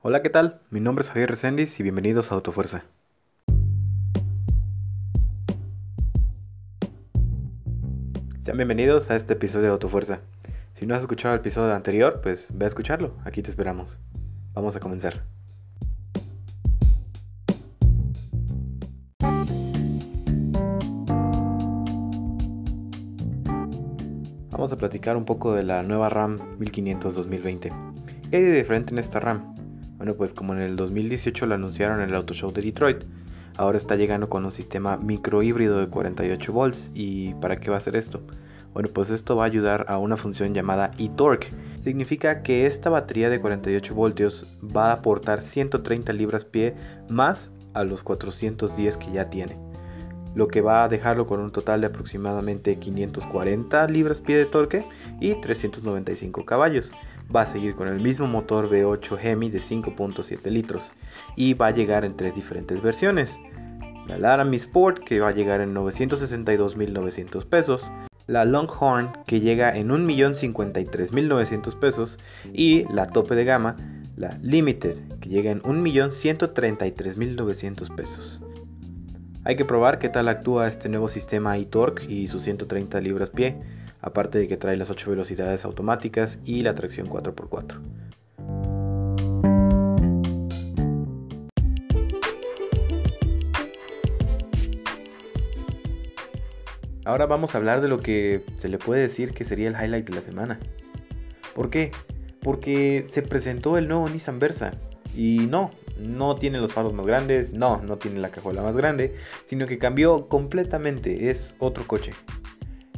Hola, ¿qué tal? Mi nombre es Javier Reséndiz y bienvenidos a Autofuerza. Sean bienvenidos a este episodio de Autofuerza. Si no has escuchado el episodio anterior, pues ve a escucharlo, aquí te esperamos. Vamos a comenzar. Vamos a platicar un poco de la nueva RAM 1500 2020. ¿Qué hay de diferente en esta RAM? Bueno, pues como en el 2018 la anunciaron en el Auto Show de Detroit, ahora está llegando con un sistema micro híbrido de 48 volts. ¿Y para qué va a hacer esto? Bueno, pues esto va a ayudar a una función llamada e-torque. Significa que esta batería de 48 voltios va a aportar 130 libras-pie más a los 410 que ya tiene. Lo que va a dejarlo con un total de aproximadamente 540 libras-pie de torque y 395 caballos va a seguir con el mismo motor V8 Hemi de 5.7 litros y va a llegar en tres diferentes versiones. La Laramie Sport que va a llegar en 962.900 pesos, la Longhorn que llega en 1.053.900 pesos y la tope de gama, la Limited que llega en 1.133.900 pesos. Hay que probar qué tal actúa este nuevo sistema iTorque y sus 130 libras pie aparte de que trae las 8 velocidades automáticas y la tracción 4x4. Ahora vamos a hablar de lo que se le puede decir que sería el highlight de la semana. ¿Por qué? Porque se presentó el nuevo Nissan Versa. Y no, no tiene los faros más grandes, no, no tiene la cajuela más grande, sino que cambió completamente, es otro coche.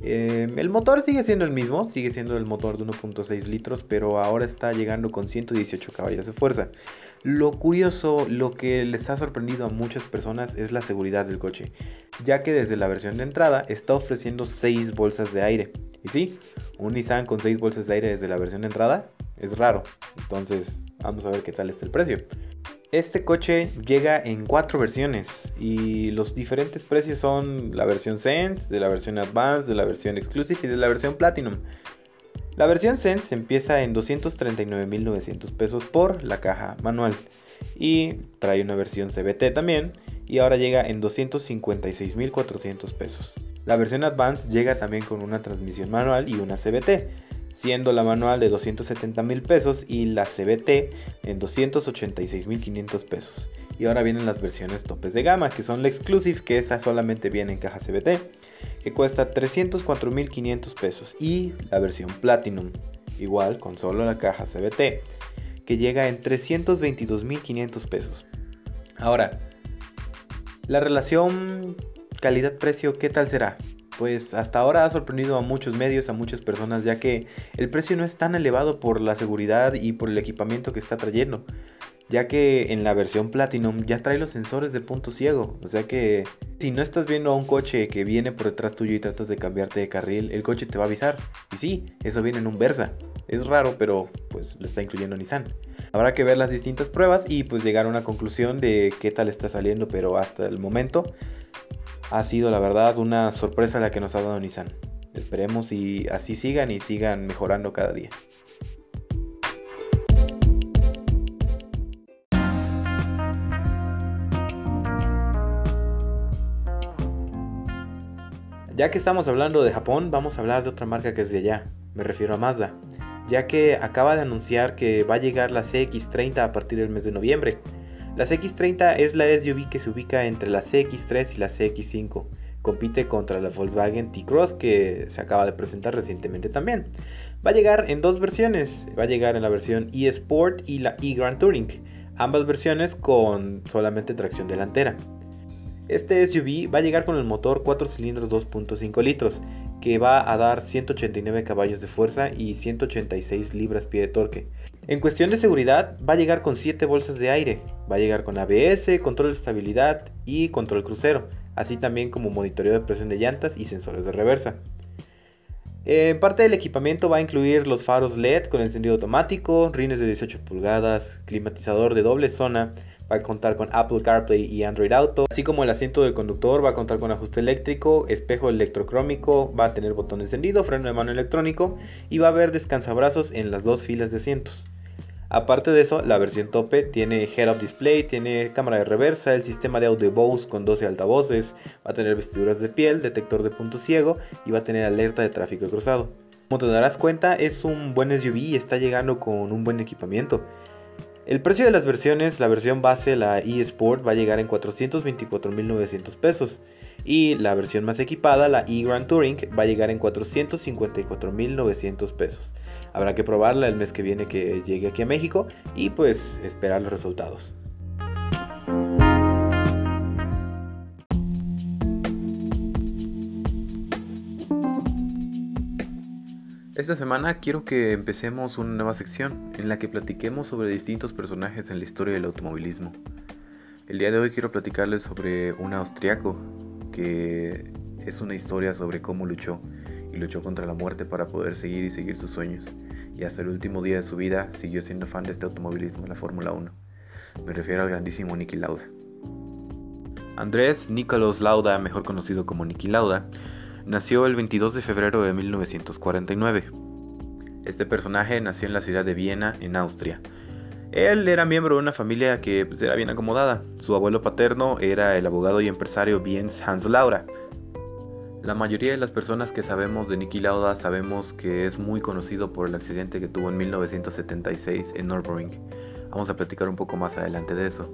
Em, el motor sigue siendo el mismo, sigue siendo el motor de 1.6 litros, pero ahora está llegando con 118 caballos de fuerza. Lo curioso, lo que les ha sorprendido a muchas personas es la seguridad del coche, ya que desde la versión de entrada está ofreciendo 6 bolsas de aire. Y sí, un Nissan con 6 bolsas de aire desde la versión de entrada es raro, entonces vamos a ver qué tal está el precio. Este coche llega en cuatro versiones y los diferentes precios son la versión Sense, de la versión Advanced, de la versión Exclusive y de la versión Platinum. La versión Sense empieza en 239.900 pesos por la caja manual y trae una versión CBT también y ahora llega en 256.400 pesos. La versión Advanced llega también con una transmisión manual y una CBT siendo la manual de 270 mil pesos y la CBT en 286 mil 500 pesos. Y ahora vienen las versiones topes de gama, que son la Exclusive, que esa solamente viene en caja CBT, que cuesta 304 mil 500 pesos. Y la versión Platinum, igual con solo la caja CBT, que llega en 322 mil 500 pesos. Ahora, la relación calidad-precio, ¿qué tal será? Pues hasta ahora ha sorprendido a muchos medios, a muchas personas, ya que el precio no es tan elevado por la seguridad y por el equipamiento que está trayendo, ya que en la versión Platinum ya trae los sensores de punto ciego, o sea que si no estás viendo a un coche que viene por detrás tuyo y tratas de cambiarte de carril, el coche te va a avisar. Y sí, eso viene en un Versa. Es raro, pero pues lo está incluyendo Nissan. Habrá que ver las distintas pruebas y pues llegar a una conclusión de qué tal está saliendo, pero hasta el momento ha sido la verdad una sorpresa la que nos ha dado Nissan. Esperemos y así sigan y sigan mejorando cada día. Ya que estamos hablando de Japón, vamos a hablar de otra marca que es de allá. Me refiero a Mazda, ya que acaba de anunciar que va a llegar la CX30 a partir del mes de noviembre. La CX30 es la SUV que se ubica entre la CX3 y la CX5. Compite contra la Volkswagen T-Cross que se acaba de presentar recientemente también. Va a llegar en dos versiones. Va a llegar en la versión eSport y la e-Grand Touring. Ambas versiones con solamente tracción delantera. Este SUV va a llegar con el motor 4 cilindros 2.5 litros que va a dar 189 caballos de fuerza y 186 libras-pie de torque en cuestión de seguridad, va a llegar con 7 bolsas de aire, va a llegar con ABS, control de estabilidad y control crucero, así también como monitoreo de presión de llantas y sensores de reversa. En parte del equipamiento va a incluir los faros LED con encendido automático, rines de 18 pulgadas, climatizador de doble zona, va a contar con Apple CarPlay y Android Auto, así como el asiento del conductor va a contar con ajuste eléctrico, espejo electrocrómico, va a tener botón encendido, freno de mano electrónico y va a haber descansabrazos en las dos filas de asientos. Aparte de eso, la versión tope tiene head-up display, tiene cámara de reversa, el sistema de audio Bose con 12 altavoces, va a tener vestiduras de piel, detector de punto ciego y va a tener alerta de tráfico cruzado. Como te darás cuenta, es un buen SUV y está llegando con un buen equipamiento. El precio de las versiones, la versión base, la eSport, va a llegar en 424.900 pesos. Y la versión más equipada, la e-Grand Touring, va a llegar en 454.900 pesos. Habrá que probarla el mes que viene que llegue aquí a México y pues esperar los resultados. Esta semana quiero que empecemos una nueva sección en la que platiquemos sobre distintos personajes en la historia del automovilismo. El día de hoy quiero platicarles sobre un austriaco que es una historia sobre cómo luchó y luchó contra la muerte para poder seguir y seguir sus sueños. Y hasta el último día de su vida siguió siendo fan de este automovilismo, la Fórmula 1. Me refiero al grandísimo Niki Lauda. Andrés Nicolas Lauda, mejor conocido como Niki Lauda, nació el 22 de febrero de 1949. Este personaje nació en la ciudad de Viena, en Austria. Él era miembro de una familia que pues, era bien acomodada. Su abuelo paterno era el abogado y empresario Jens Hans Lauda, la mayoría de las personas que sabemos de Niki Lauda sabemos que es muy conocido por el accidente que tuvo en 1976 en Nürburgring. Vamos a platicar un poco más adelante de eso.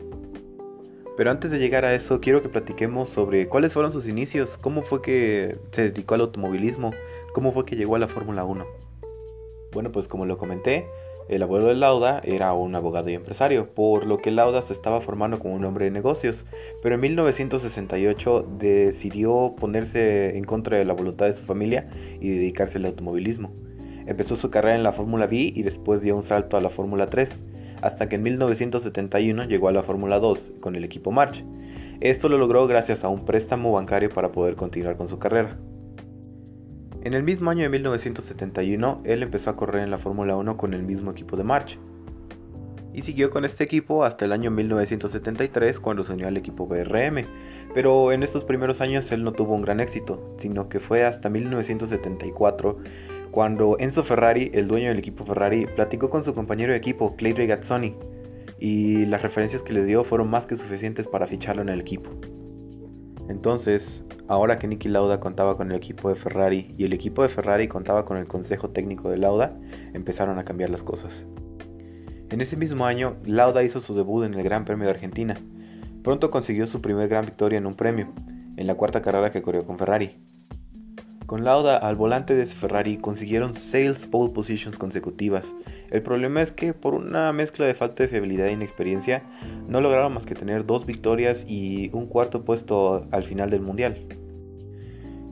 Pero antes de llegar a eso, quiero que platiquemos sobre cuáles fueron sus inicios, cómo fue que se dedicó al automovilismo, cómo fue que llegó a la Fórmula 1. Bueno, pues como lo comenté, el abuelo de Lauda era un abogado y empresario, por lo que Lauda se estaba formando como un hombre de negocios, pero en 1968 decidió ponerse en contra de la voluntad de su familia y dedicarse al automovilismo. Empezó su carrera en la Fórmula B y después dio un salto a la Fórmula 3, hasta que en 1971 llegó a la Fórmula 2 con el equipo March. Esto lo logró gracias a un préstamo bancario para poder continuar con su carrera. En el mismo año de 1971, él empezó a correr en la Fórmula 1 con el mismo equipo de March. Y siguió con este equipo hasta el año 1973 cuando se unió al equipo BRM. Pero en estos primeros años él no tuvo un gran éxito, sino que fue hasta 1974 cuando Enzo Ferrari, el dueño del equipo Ferrari, platicó con su compañero de equipo, Clay Regazzoni, y las referencias que les dio fueron más que suficientes para ficharlo en el equipo. Entonces, ahora que Niki Lauda contaba con el equipo de Ferrari y el equipo de Ferrari contaba con el consejo técnico de Lauda, empezaron a cambiar las cosas. En ese mismo año, Lauda hizo su debut en el Gran Premio de Argentina. Pronto consiguió su primer gran victoria en un premio, en la cuarta carrera que corrió con Ferrari. Con Lauda al volante de Ferrari consiguieron 6 pole positions consecutivas. El problema es que por una mezcla de falta de fiabilidad e inexperiencia no lograron más que tener dos victorias y un cuarto puesto al final del mundial.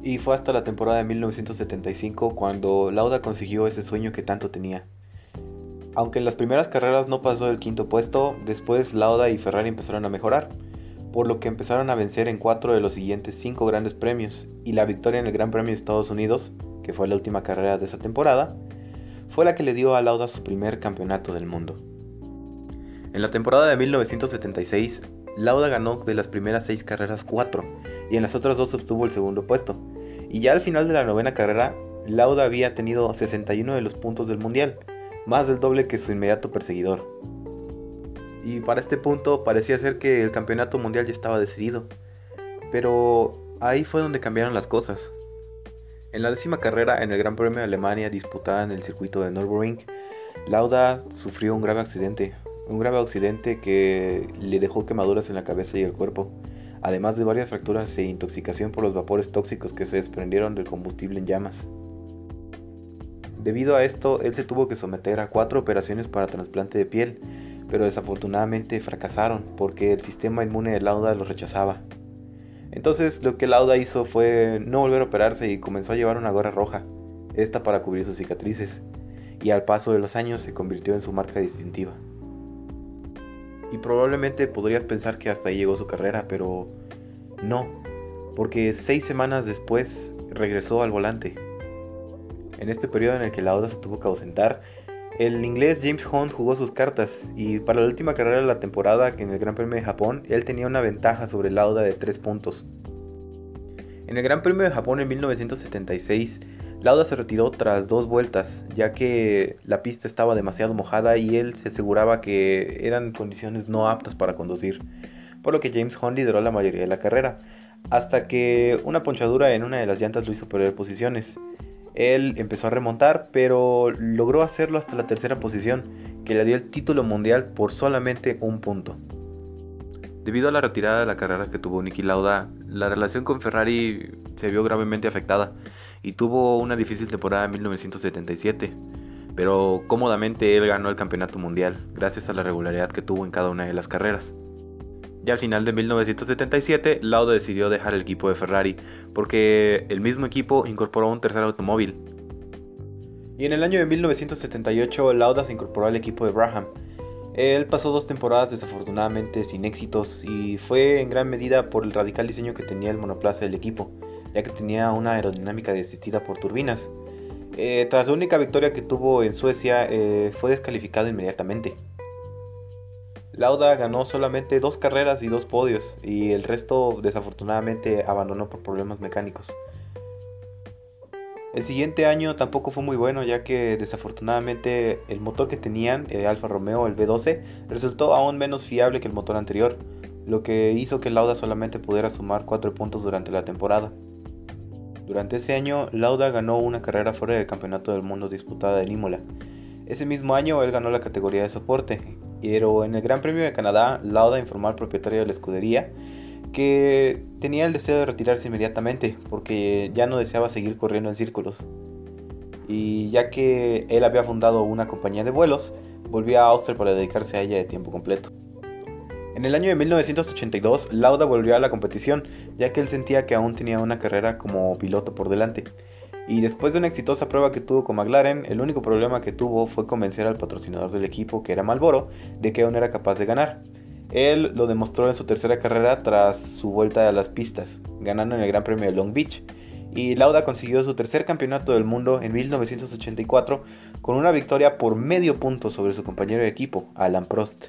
Y fue hasta la temporada de 1975 cuando Lauda consiguió ese sueño que tanto tenía. Aunque en las primeras carreras no pasó el quinto puesto, después Lauda y Ferrari empezaron a mejorar por lo que empezaron a vencer en cuatro de los siguientes cinco grandes premios, y la victoria en el Gran Premio de Estados Unidos, que fue la última carrera de esa temporada, fue la que le dio a Lauda su primer campeonato del mundo. En la temporada de 1976, Lauda ganó de las primeras seis carreras cuatro, y en las otras dos obtuvo el segundo puesto, y ya al final de la novena carrera, Lauda había tenido 61 de los puntos del mundial, más del doble que su inmediato perseguidor y para este punto parecía ser que el campeonato mundial ya estaba decidido. Pero ahí fue donde cambiaron las cosas. En la décima carrera en el Gran Premio de Alemania disputada en el circuito de Nürburgring, Lauda sufrió un grave accidente, un grave accidente que le dejó quemaduras en la cabeza y el cuerpo, además de varias fracturas e intoxicación por los vapores tóxicos que se desprendieron del combustible en llamas. Debido a esto, él se tuvo que someter a cuatro operaciones para trasplante de piel, pero desafortunadamente fracasaron porque el sistema inmune de Lauda los rechazaba. Entonces lo que Lauda hizo fue no volver a operarse y comenzó a llevar una gorra roja, esta para cubrir sus cicatrices, y al paso de los años se convirtió en su marca distintiva. Y probablemente podrías pensar que hasta ahí llegó su carrera, pero no, porque seis semanas después regresó al volante. En este periodo en el que Lauda se tuvo que ausentar, el inglés James Hunt jugó sus cartas y para la última carrera de la temporada en el Gran Premio de Japón, él tenía una ventaja sobre Lauda de 3 puntos. En el Gran Premio de Japón en 1976, Lauda se retiró tras dos vueltas, ya que la pista estaba demasiado mojada y él se aseguraba que eran condiciones no aptas para conducir, por lo que James Hunt lideró la mayoría de la carrera, hasta que una ponchadura en una de las llantas lo hizo perder posiciones. Él empezó a remontar, pero logró hacerlo hasta la tercera posición, que le dio el título mundial por solamente un punto. Debido a la retirada de la carrera que tuvo Niki Lauda, la relación con Ferrari se vio gravemente afectada y tuvo una difícil temporada en 1977, pero cómodamente él ganó el campeonato mundial gracias a la regularidad que tuvo en cada una de las carreras. Ya al final de 1977, Lauda decidió dejar el equipo de Ferrari porque el mismo equipo incorporó un tercer automóvil. Y en el año de 1978, Lauda se incorporó al equipo de Braham. Él pasó dos temporadas desafortunadamente sin éxitos y fue en gran medida por el radical diseño que tenía el monoplaza del equipo ya que tenía una aerodinámica asistida por turbinas. Eh, tras la única victoria que tuvo en Suecia, eh, fue descalificado inmediatamente. Lauda ganó solamente dos carreras y dos podios, y el resto desafortunadamente abandonó por problemas mecánicos. El siguiente año tampoco fue muy bueno, ya que desafortunadamente el motor que tenían, el Alfa Romeo, el V12, resultó aún menos fiable que el motor anterior, lo que hizo que Lauda solamente pudiera sumar 4 puntos durante la temporada. Durante ese año, Lauda ganó una carrera fuera del Campeonato del Mundo disputada en Imola. Ese mismo año, él ganó la categoría de soporte, pero en el Gran Premio de Canadá, Lauda informó al propietario de la escudería que tenía el deseo de retirarse inmediatamente porque ya no deseaba seguir corriendo en círculos. Y ya que él había fundado una compañía de vuelos, volvió a Austria para dedicarse a ella de tiempo completo. En el año de 1982, Lauda volvió a la competición, ya que él sentía que aún tenía una carrera como piloto por delante. Y después de una exitosa prueba que tuvo con McLaren, el único problema que tuvo fue convencer al patrocinador del equipo, que era Malboro, de que aún era capaz de ganar. Él lo demostró en su tercera carrera tras su vuelta a las pistas, ganando en el Gran Premio de Long Beach. Y Lauda consiguió su tercer campeonato del mundo en 1984 con una victoria por medio punto sobre su compañero de equipo, Alan Prost.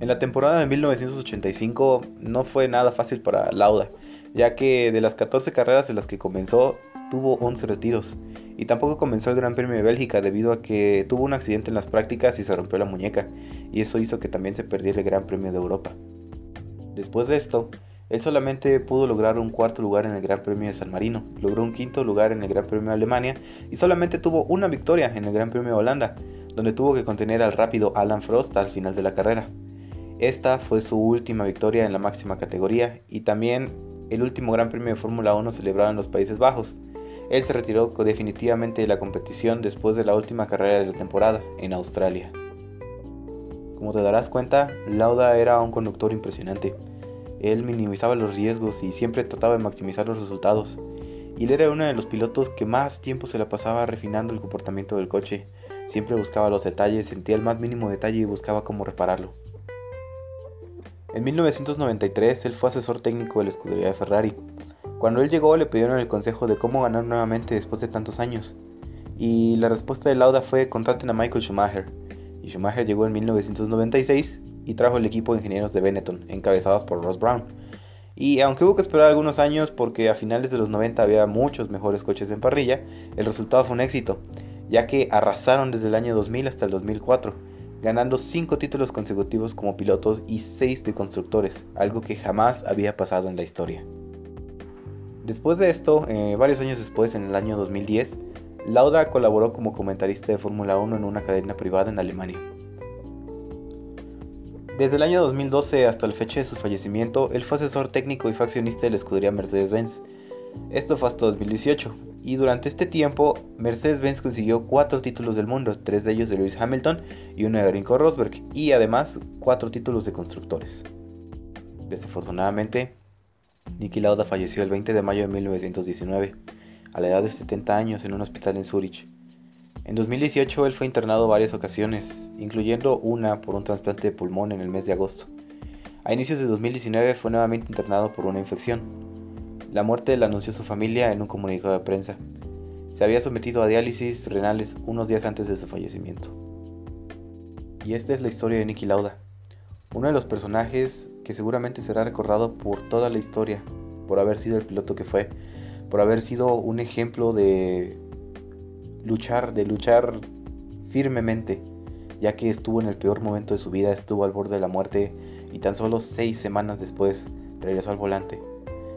En la temporada de 1985 no fue nada fácil para Lauda, ya que de las 14 carreras en las que comenzó tuvo 11 retiros y tampoco comenzó el Gran Premio de Bélgica debido a que tuvo un accidente en las prácticas y se rompió la muñeca y eso hizo que también se perdiera el Gran Premio de Europa. Después de esto, él solamente pudo lograr un cuarto lugar en el Gran Premio de San Marino, logró un quinto lugar en el Gran Premio de Alemania y solamente tuvo una victoria en el Gran Premio de Holanda, donde tuvo que contener al rápido Alan Frost al final de la carrera. Esta fue su última victoria en la máxima categoría y también el último Gran Premio de Fórmula 1 celebrado en los Países Bajos. Él se retiró definitivamente de la competición después de la última carrera de la temporada en Australia. Como te darás cuenta, Lauda era un conductor impresionante. Él minimizaba los riesgos y siempre trataba de maximizar los resultados. Y él era uno de los pilotos que más tiempo se la pasaba refinando el comportamiento del coche. Siempre buscaba los detalles, sentía el más mínimo detalle y buscaba cómo repararlo. En 1993 él fue asesor técnico de la escudería de Ferrari. Cuando él llegó le pidieron el consejo de cómo ganar nuevamente después de tantos años. Y la respuesta de Lauda fue contraten a Michael Schumacher. Y Schumacher llegó en 1996 y trajo el equipo de ingenieros de Benetton, encabezados por Ross Brown. Y aunque hubo que esperar algunos años porque a finales de los 90 había muchos mejores coches en parrilla, el resultado fue un éxito, ya que arrasaron desde el año 2000 hasta el 2004 ganando 5 títulos consecutivos como pilotos y 6 de constructores, algo que jamás había pasado en la historia. Después de esto, eh, varios años después, en el año 2010, Lauda colaboró como comentarista de Fórmula 1 en una cadena privada en Alemania. Desde el año 2012 hasta la fecha de su fallecimiento, él fue asesor técnico y faccionista de la escudería Mercedes-Benz. Esto fue hasta 2018, y durante este tiempo, Mercedes-Benz consiguió cuatro títulos del mundo, tres de ellos de Lewis Hamilton y uno de Rinko Rosberg, y además cuatro títulos de constructores. Desafortunadamente, Niki Lauda falleció el 20 de mayo de 1919, a la edad de 70 años en un hospital en Zurich. En 2018 él fue internado varias ocasiones, incluyendo una por un trasplante de pulmón en el mes de agosto. A inicios de 2019 fue nuevamente internado por una infección, la muerte la anunció su familia en un comunicado de prensa. Se había sometido a diálisis renales unos días antes de su fallecimiento. Y esta es la historia de Niki Lauda, uno de los personajes que seguramente será recordado por toda la historia, por haber sido el piloto que fue, por haber sido un ejemplo de luchar, de luchar firmemente, ya que estuvo en el peor momento de su vida, estuvo al borde de la muerte y tan solo seis semanas después regresó al volante.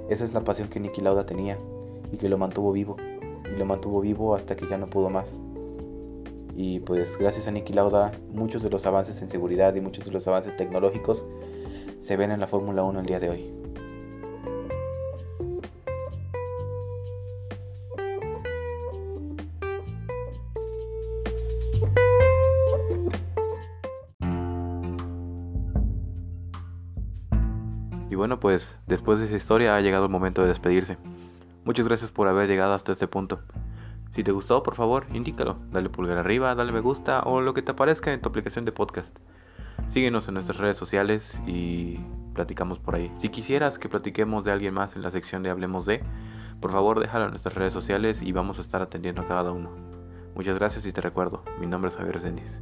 Esa es la pasión que Niki Lauda tenía y que lo mantuvo vivo. Y lo mantuvo vivo hasta que ya no pudo más. Y pues gracias a Niki Lauda muchos de los avances en seguridad y muchos de los avances tecnológicos se ven en la Fórmula 1 el día de hoy. Y bueno, pues después de esa historia ha llegado el momento de despedirse. Muchas gracias por haber llegado hasta este punto. Si te gustó, por favor, indícalo. Dale pulgar arriba, dale me gusta o lo que te aparezca en tu aplicación de podcast. Síguenos en nuestras redes sociales y platicamos por ahí. Si quisieras que platiquemos de alguien más en la sección de Hablemos de, por favor déjalo en nuestras redes sociales y vamos a estar atendiendo a cada uno. Muchas gracias y te recuerdo, mi nombre es Javier Zendis.